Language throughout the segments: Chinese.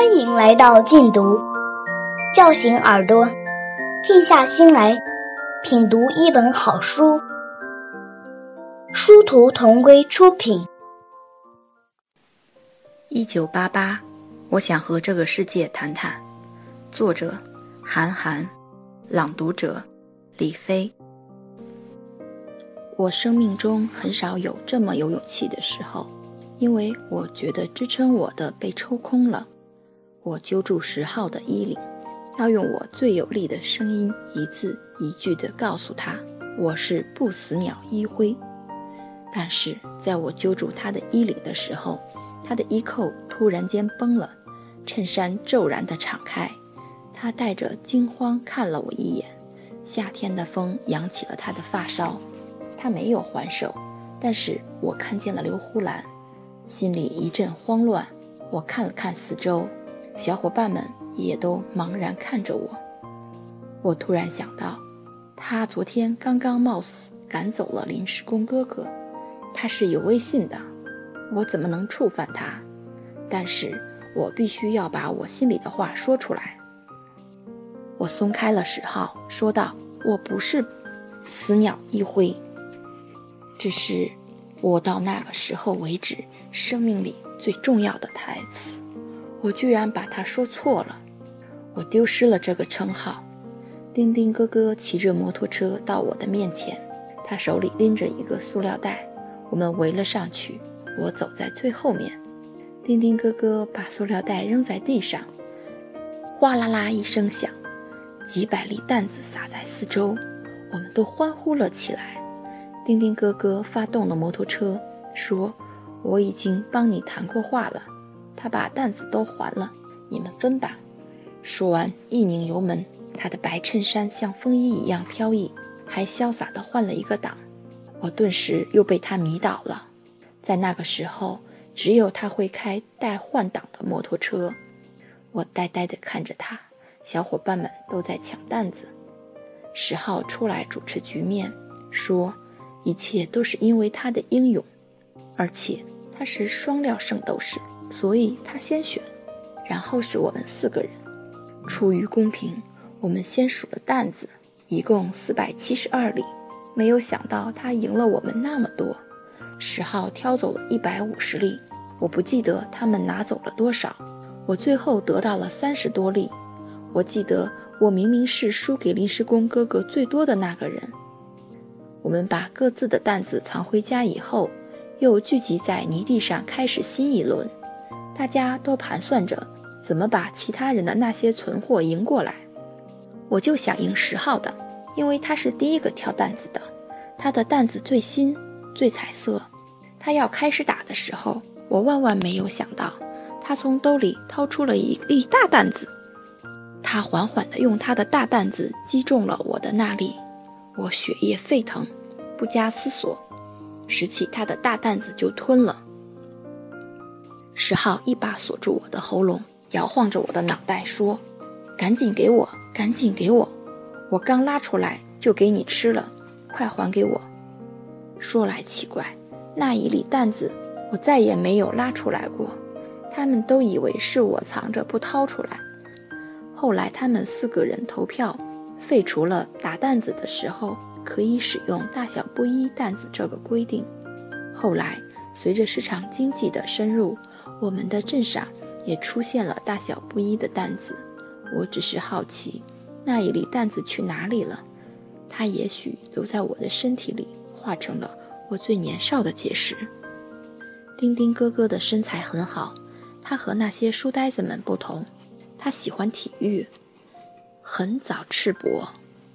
欢迎来到禁读，叫醒耳朵，静下心来品读一本好书。殊途同归出品。一九八八，我想和这个世界谈谈。作者：韩寒，朗读者：李飞。我生命中很少有这么有勇气的时候，因为我觉得支撑我的被抽空了。我揪住十号的衣领，要用我最有力的声音，一字一句地告诉他：“我是不死鸟一辉。”但是在我揪住他的衣领的时候，他的衣扣突然间崩了，衬衫骤然地敞开，他带着惊慌看了我一眼。夏天的风扬起了他的发梢，他没有还手，但是我看见了刘胡兰，心里一阵慌乱。我看了看四周。小伙伴们也都茫然看着我。我突然想到，他昨天刚刚冒死赶走了临时工哥哥，他是有威信的，我怎么能触犯他？但是我必须要把我心里的话说出来。我松开了十号，说道：“我不是死鸟一辉，只是我到那个时候为止，生命里最重要的台词。”我居然把他说错了，我丢失了这个称号。丁丁哥哥骑着摩托车到我的面前，他手里拎着一个塑料袋，我们围了上去。我走在最后面。丁丁哥哥把塑料袋扔在地上，哗啦啦一声响，几百粒弹子洒在四周，我们都欢呼了起来。丁丁哥哥发动了摩托车，说：“我已经帮你谈过话了。”他把担子都还了，你们分吧。说完，一拧油门，他的白衬衫像风衣一样飘逸，还潇洒地换了一个档。我顿时又被他迷倒了。在那个时候，只有他会开带换挡的摩托车。我呆呆地看着他，小伙伴们都在抢担子。十号出来主持局面，说一切都是因为他的英勇，而且他是双料圣斗士。所以他先选，然后是我们四个人。出于公平，我们先数了担子，一共四百七十二粒。没有想到他赢了我们那么多。十号挑走了一百五十粒，我不记得他们拿走了多少。我最后得到了三十多粒。我记得我明明是输给临时工哥哥最多的那个人。我们把各自的担子藏回家以后，又聚集在泥地上开始新一轮。大家都盘算着怎么把其他人的那些存货赢过来，我就想赢十号的，因为他是第一个挑担子的，他的担子最新、最彩色。他要开始打的时候，我万万没有想到，他从兜里掏出了一粒大担子，他缓缓地用他的大担子击中了我的那粒，我血液沸腾，不加思索，拾起他的大担子就吞了。石浩一把锁住我的喉咙，摇晃着我的脑袋说：“赶紧给我，赶紧给我！我刚拉出来就给你吃了，快还给我！”说来奇怪，那一粒担子我再也没有拉出来过，他们都以为是我藏着不掏出来。后来他们四个人投票，废除了打担子的时候可以使用大小不一担子这个规定。后来随着市场经济的深入，我们的镇上也出现了大小不一的担子，我只是好奇，那一粒担子去哪里了？它也许留在我的身体里，化成了我最年少的结石。丁丁哥哥的身材很好，他和那些书呆子们不同，他喜欢体育，很早赤膊，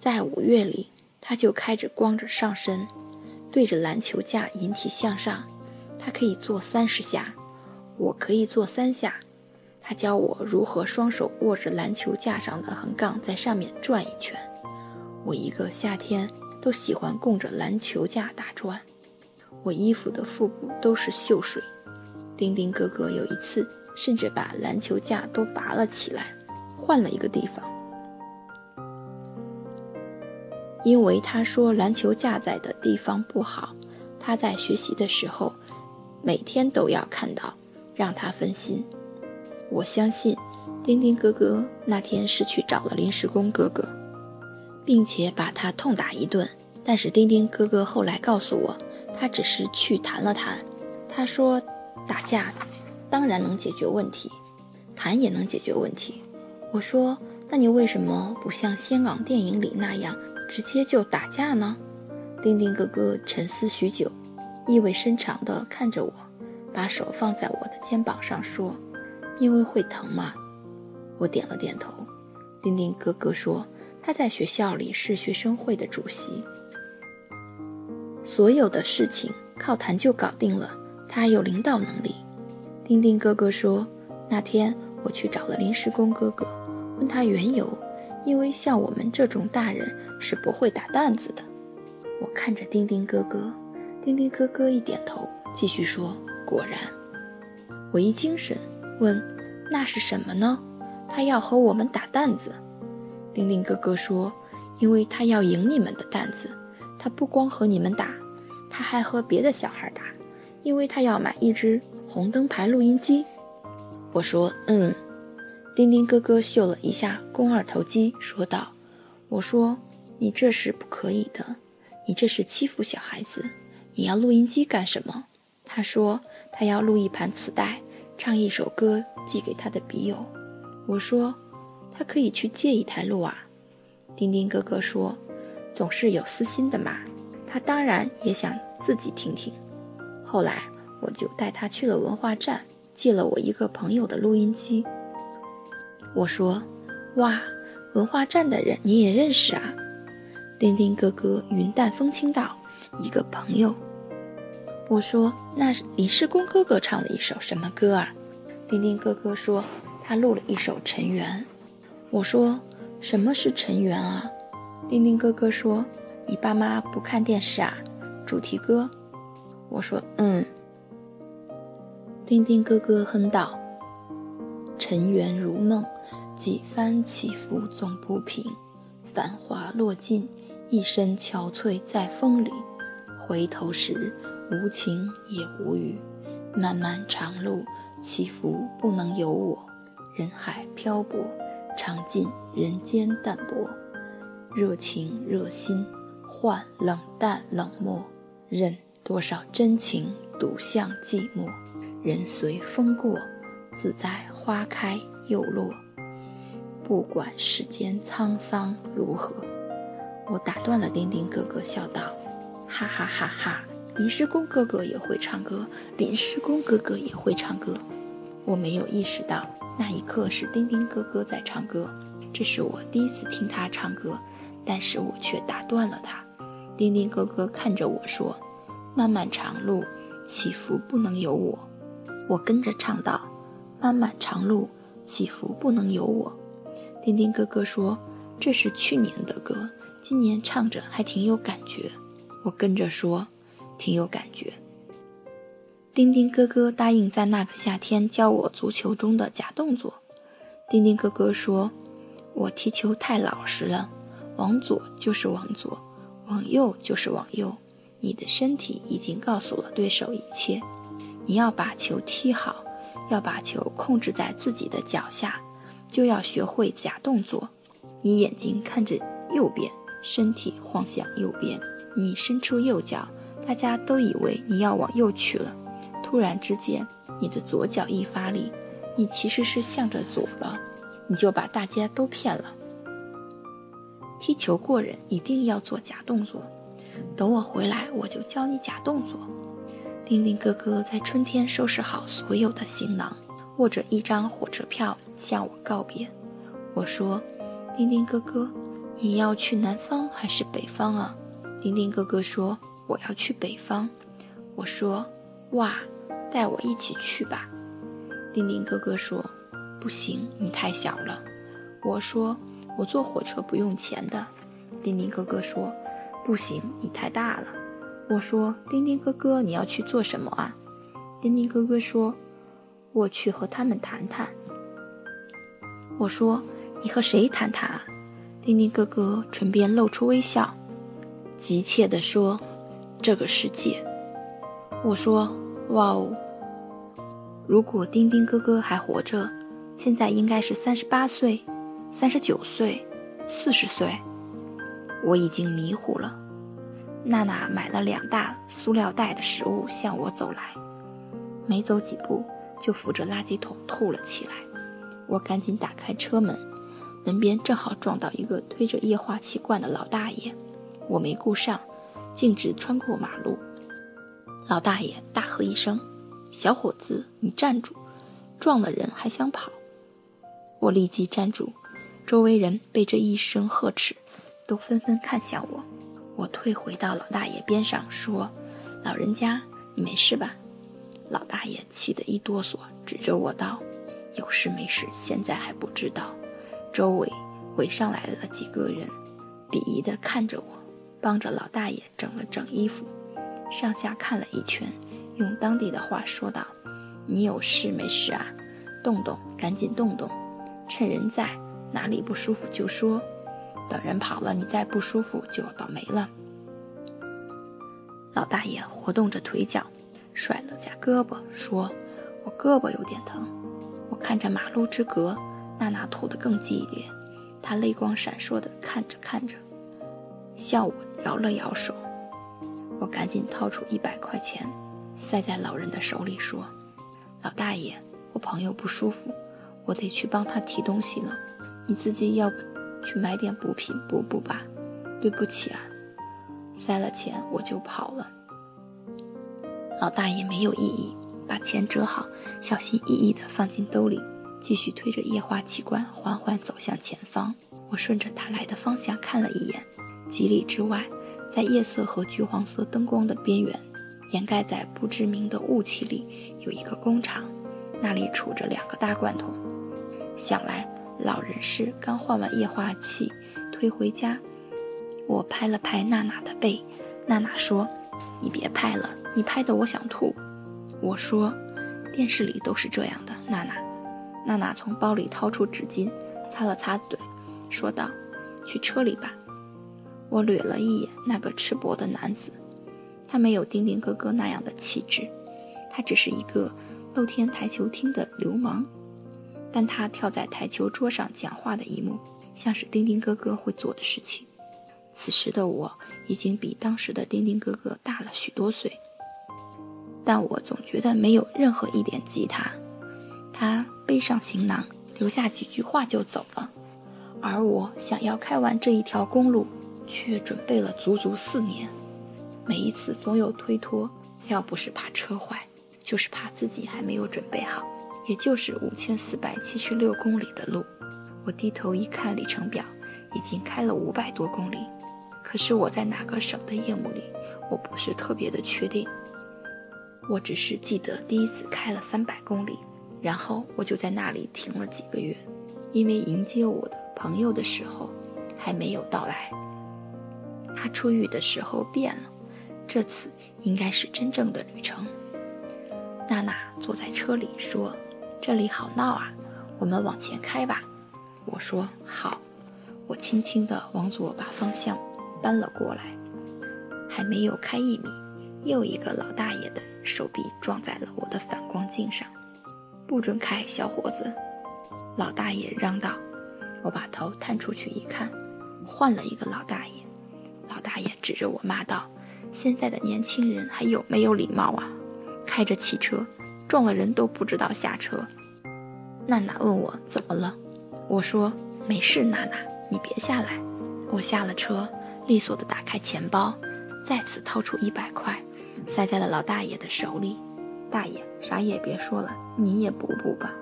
在五月里他就开着光着上身，对着篮球架引体向上，他可以做三十下。我可以做三下，他教我如何双手握着篮球架上的横杠，在上面转一圈。我一个夏天都喜欢供着篮球架打转。我衣服的腹部都是锈水。丁丁哥哥有一次甚至把篮球架都拔了起来，换了一个地方，因为他说篮球架在的地方不好。他在学习的时候，每天都要看到。让他分心。我相信丁丁哥哥那天是去找了临时工哥哥，并且把他痛打一顿。但是丁丁哥哥后来告诉我，他只是去谈了谈。他说，打架当然能解决问题，谈也能解决问题。我说，那你为什么不像香港电影里那样直接就打架呢？丁丁哥哥沉思许久，意味深长地看着我，把手放在我的肩膀上说：“因为会疼嘛。”我点了点头。丁丁哥哥说：“他在学校里是学生会的主席，所有的事情靠谈就搞定了。他有领导能力。”丁丁哥哥说：“那天我去找了临时工哥哥，问他缘由，因为像我们这种大人是不会打担子的。”我看着丁丁哥哥，丁丁哥哥一点头，继续说：“果然。”我一精神，问：“那是什么呢？”他要和我们打担子。丁丁哥哥说：“因为他要赢你们的担子，他不光和你们打，他还和别的小孩打，因为他要买一只红灯牌录音机。”我说：“嗯。”丁丁哥哥嗅了一下肱二头肌，说道：“我说你这是不可以的。”你这是欺负小孩子！你要录音机干什么？他说他要录一盘磁带，唱一首歌寄给他的笔友。我说他可以去借一台录啊。丁丁哥哥说，总是有私心的嘛，他当然也想自己听听。后来我就带他去了文化站，借了我一个朋友的录音机。我说，哇，文化站的人你也认识啊？丁丁哥哥云淡风轻道：“一个朋友。”我说：“那是李世公哥哥唱了一首什么歌啊？”丁丁哥哥说：“他录了一首《尘缘》。”我说：“什么是尘缘啊？”丁丁哥哥说：“你爸妈不看电视啊？”主题歌。我说：“嗯。”丁丁哥哥哼道：“尘缘如梦，几番起伏总不平，繁华落尽。”一身憔悴在风里，回头时无情也无语。漫漫长路，起伏不能由我。人海漂泊，尝尽人间淡薄。热情热心，换冷淡冷漠。任多少真情独向寂寞。人随风过，自在花开又落。不管世间沧桑如何。我打断了丁丁哥哥，笑道：“哈哈哈哈！临时工哥哥也会唱歌，临时工哥哥也会唱歌。”我没有意识到那一刻是丁丁哥哥在唱歌，这是我第一次听他唱歌，但是我却打断了他。丁丁哥哥看着我说：“漫漫长路，起伏不能由我。”我跟着唱道：“漫漫长路，起伏不能由我。”丁丁哥哥说：“这是去年的歌。”今年唱着还挺有感觉，我跟着说，挺有感觉。丁丁哥哥答应在那个夏天教我足球中的假动作。丁丁哥哥说，我踢球太老实了，往左就是往左，往右就是往右。你的身体已经告诉了对手一切，你要把球踢好，要把球控制在自己的脚下，就要学会假动作。你眼睛看着右边。身体晃向右边，你伸出右脚，大家都以为你要往右去了。突然之间，你的左脚一发力，你其实是向着左了，你就把大家都骗了。踢球过人一定要做假动作，等我回来我就教你假动作。丁丁哥哥在春天收拾好所有的行囊，握着一张火车票向我告别。我说：“丁丁哥哥。”你要去南方还是北方啊？丁丁哥哥说：“我要去北方。”我说：“哇，带我一起去吧。”丁丁哥哥说：“不行，你太小了。”我说：“我坐火车不用钱的。”丁丁哥哥说：“不行，你太大了。”我说：“丁丁哥哥，你要去做什么啊？”丁丁哥哥说：“我去和他们谈谈。”我说：“你和谁谈谈啊？”丁丁哥哥唇边露出微笑，急切地说：“这个世界。”我说：“哇哦！如果丁丁哥哥还活着，现在应该是三十八岁、三十九岁、四十岁，我已经迷糊了。娜娜买了两大塑料袋的食物向我走来，没走几步就扶着垃圾桶吐了起来。我赶紧打开车门，门边正好撞到一个推着液化气罐的老大爷，我没顾上，径直穿过马路。老大爷大喝一声：“小伙子，你站住！撞了人还想跑！”我立即站住，周围人被这一声呵斥，都纷纷看向我。我退回到老大爷边上，说：“老人家，你没事吧？”老大爷气得一哆嗦，指着我道：“有事没事，现在还不知道。”周围围上来了几个人，鄙夷地看着我，帮着老大爷整了整衣服，上下看了一圈，用当地的话说道：“你有事没事啊？动动，赶紧动动。”趁人在，哪里不舒服就说，等人跑了，你再不舒服就倒霉了。老大爷活动着腿脚，甩了下胳膊，说：“我胳膊有点疼。”我看着马路之隔，娜娜吐得更激烈，她泪光闪烁的看着看着，笑我摇了摇手。我赶紧掏出一百块钱，塞在老人的手里，说：“老大爷，我朋友不舒服。”我得去帮他提东西了，你自己要不去买点补品补补吧？对不起啊，塞了钱我就跑了。老大爷没有异议，把钱折好，小心翼翼地放进兜里，继续推着液化气罐缓缓走向前方。我顺着他来的方向看了一眼，几里之外，在夜色和橘黄色灯光的边缘，掩盖在不知名的雾气里，有一个工厂，那里杵着两个大罐头。想来老人是刚换完液化气，推回家。我拍了拍娜娜的背，娜娜说：“你别拍了，你拍的我想吐。”我说：“电视里都是这样的。”娜娜，娜娜从包里掏出纸巾，擦了擦嘴，说道：“去车里吧。”我掠了一眼那个赤膊的男子，他没有丁丁哥哥那样的气质，他只是一个露天台球厅的流氓。但他跳在台球桌上讲话的一幕，像是丁丁哥哥会做的事情。此时的我已经比当时的丁丁哥哥大了许多岁，但我总觉得没有任何一点吉他。他背上行囊，留下几句话就走了，而我想要开完这一条公路，却准备了足足四年。每一次总有推脱，要不是怕车坏，就是怕自己还没有准备好。也就是五千四百七十六公里的路，我低头一看里程表，已经开了五百多公里。可是我在哪个省的业务里，我不是特别的确定。我只是记得第一次开了三百公里，然后我就在那里停了几个月，因为迎接我的朋友的时候还没有到来。他出狱的时候变了，这次应该是真正的旅程。娜娜坐在车里说。这里好闹啊，我们往前开吧。我说好，我轻轻地往左把方向搬了过来。还没有开一米，又一个老大爷的手臂撞在了我的反光镜上。不准开，小伙子！老大爷嚷道。我把头探出去一看，换了一个老大爷。老大爷指着我骂道：“现在的年轻人还有没有礼貌啊？开着汽车！”撞了人都不知道下车。娜娜问我怎么了，我说没事。娜娜，你别下来。我下了车，利索地打开钱包，再次掏出一百块，塞在了老大爷的手里。大爷，啥也别说了，你也补补吧。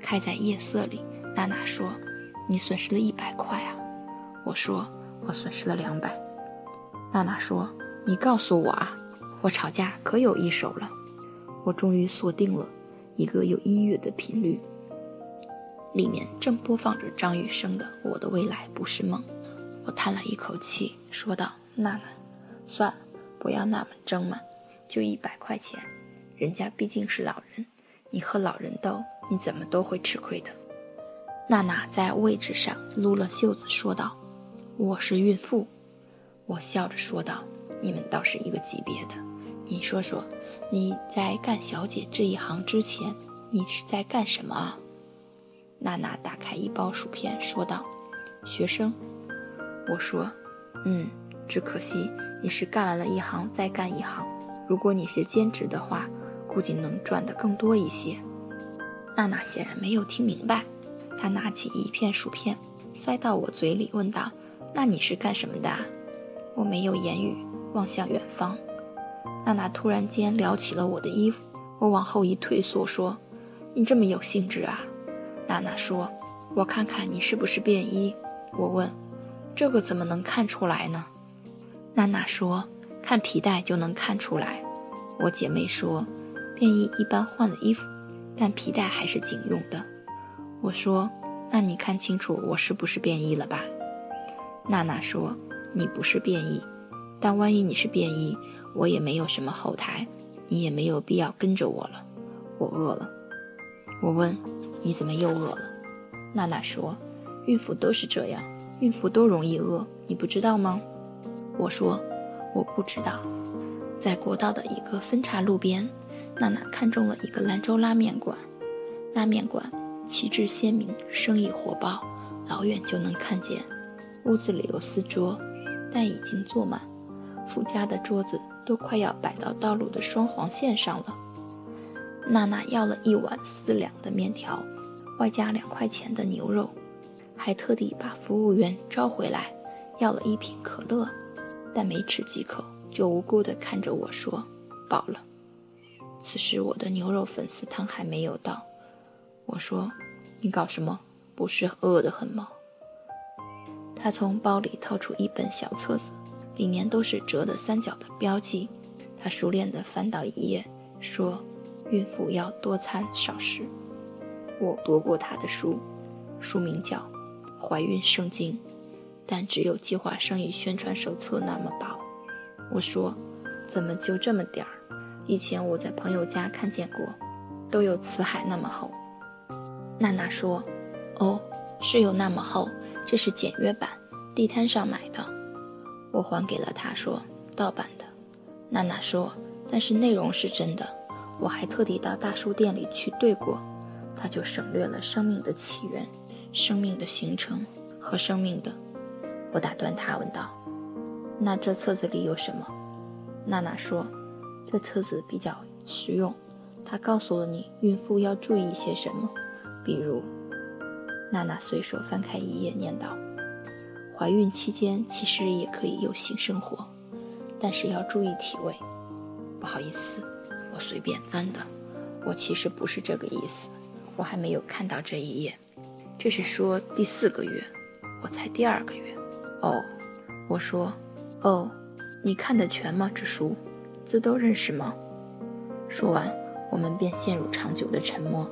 开在夜色里，娜娜说：“你损失了一百块啊。”我说：“我损失了两百。”娜娜说：“你告诉我啊，我吵架可有一手了。”我终于锁定了一个有音乐的频率，里面正播放着张雨生的《我的未来不是梦》。我叹了一口气，说道：“娜娜，算了，不要那么争嘛，就一百块钱，人家毕竟是老人，你和老人斗，你怎么都会吃亏的。”娜娜在位置上撸了袖子，说道：“我是孕妇。”我笑着说道：“你们倒是一个级别的。”你说说，你在干小姐这一行之前，你是在干什么啊？娜娜打开一包薯片，说道：“学生。”我说：“嗯，只可惜你是干完了一行再干一行。如果你是兼职的话，估计能赚得更多一些。”娜娜显然没有听明白，她拿起一片薯片塞到我嘴里，问道：“那你是干什么的？”我没有言语，望向远方。娜娜突然间撩起了我的衣服，我往后一退缩，说：“你这么有兴致啊？”娜娜说：“我看看你是不是便衣。”我问：“这个怎么能看出来呢？”娜娜说：“看皮带就能看出来。”我姐妹说：“便衣一般换了衣服，但皮带还是警用的。”我说：“那你看清楚我是不是便衣了吧？”娜娜说：“你不是变异，但万一你是变异。”我也没有什么后台，你也没有必要跟着我了。我饿了。我问：“你怎么又饿了？”娜娜说：“孕妇都是这样，孕妇都容易饿，你不知道吗？”我说：“我不知道。”在国道的一个分岔路边，娜娜看中了一个兰州拉面馆。拉面馆旗帜鲜明，生意火爆，老远就能看见。屋子里有四桌，但已经坐满。附加的桌子。都快要摆到道路的双黄线上了。娜娜要了一碗四两的面条，外加两块钱的牛肉，还特地把服务员招回来，要了一瓶可乐，但没吃几口就无辜地看着我说：“饱了。”此时我的牛肉粉丝汤还没有到，我说：“你搞什么？不是饿得很吗？”他从包里掏出一本小册子。里面都是折的三角的标记，他熟练地翻到一页，说：“孕妇要多餐少食。”我夺过他的书，书名叫《怀孕圣经》，但只有计划生育宣传手册那么薄。我说：“怎么就这么点儿？以前我在朋友家看见过，都有辞海那么厚。”娜娜说：“哦，是有那么厚，这是简约版，地摊上买的。”我还给了他，说盗版的。娜娜说，但是内容是真的。我还特地到大书店里去对过，他就省略了生命的起源、生命的形成和生命的。我打断他，问道：“那这册子里有什么？”娜娜说：“这册子比较实用，它告诉了你孕妇要注意些什么，比如……”娜娜随手翻开一页，念道。怀孕期间其实也可以有性生活，但是要注意体位。不好意思，我随便翻的，我其实不是这个意思，我还没有看到这一页。这是说第四个月，我才第二个月。哦，我说，哦，你看得全吗？这书字都认识吗？说完，我们便陷入长久的沉默。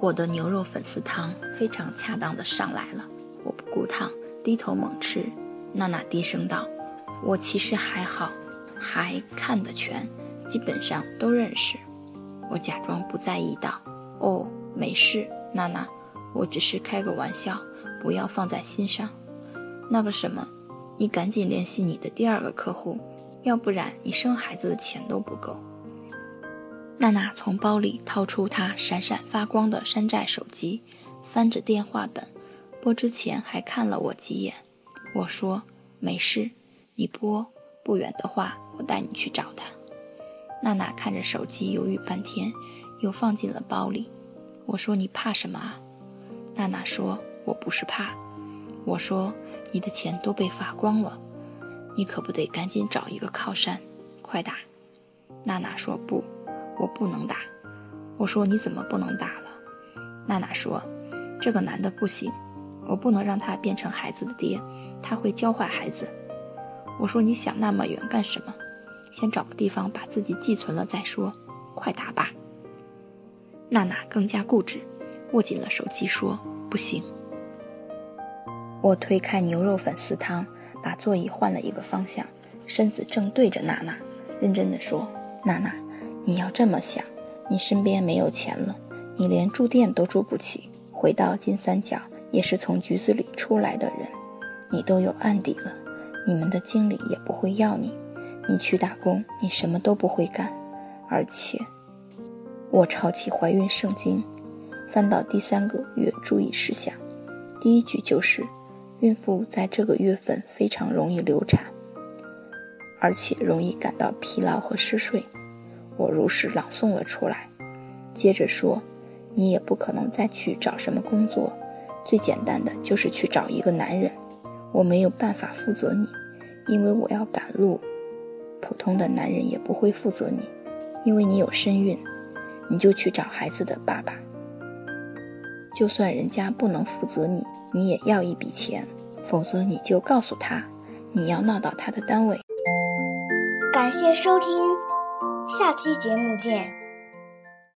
我的牛肉粉丝汤非常恰当的上来了，我不顾烫。低头猛吃，娜娜低声道：“我其实还好，还看得全，基本上都认识。”我假装不在意道：“哦，没事，娜娜，我只是开个玩笑，不要放在心上。那个什么，你赶紧联系你的第二个客户，要不然你生孩子的钱都不够。”娜娜从包里掏出她闪闪发光的山寨手机，翻着电话本。拨之前还看了我几眼，我说没事，你拨不远的话，我带你去找他。娜娜看着手机，犹豫半天，又放进了包里。我说你怕什么啊？娜娜说我不是怕。我说你的钱都被发光了，你可不得赶紧找一个靠山，快打。娜娜说不，我不能打。我说你怎么不能打了？娜娜说这个男的不行。我不能让他变成孩子的爹，他会教坏孩子。我说你想那么远干什么？先找个地方把自己寄存了再说，快打吧。娜娜更加固执，握紧了手机说不行。我推开牛肉粉丝汤，把座椅换了一个方向，身子正对着娜娜，认真的说：“娜娜，你要这么想，你身边没有钱了，你连住店都住不起，回到金三角。”也是从局子里出来的人，你都有案底了，你们的经理也不会要你。你去打工，你什么都不会干，而且，我抄起怀孕圣经，翻到第三个月注意事项，第一句就是：孕妇在这个月份非常容易流产，而且容易感到疲劳和嗜睡。我如实朗诵了出来，接着说：你也不可能再去找什么工作，最简单的就是去找一个男人。我没有办法负责你，因为我要赶路。普通的男人也不会负责你，因为你有身孕，你就去找孩子的爸爸。就算人家不能负责你，你也要一笔钱，否则你就告诉他，你要闹到他的单位。感谢收听，下期节目见。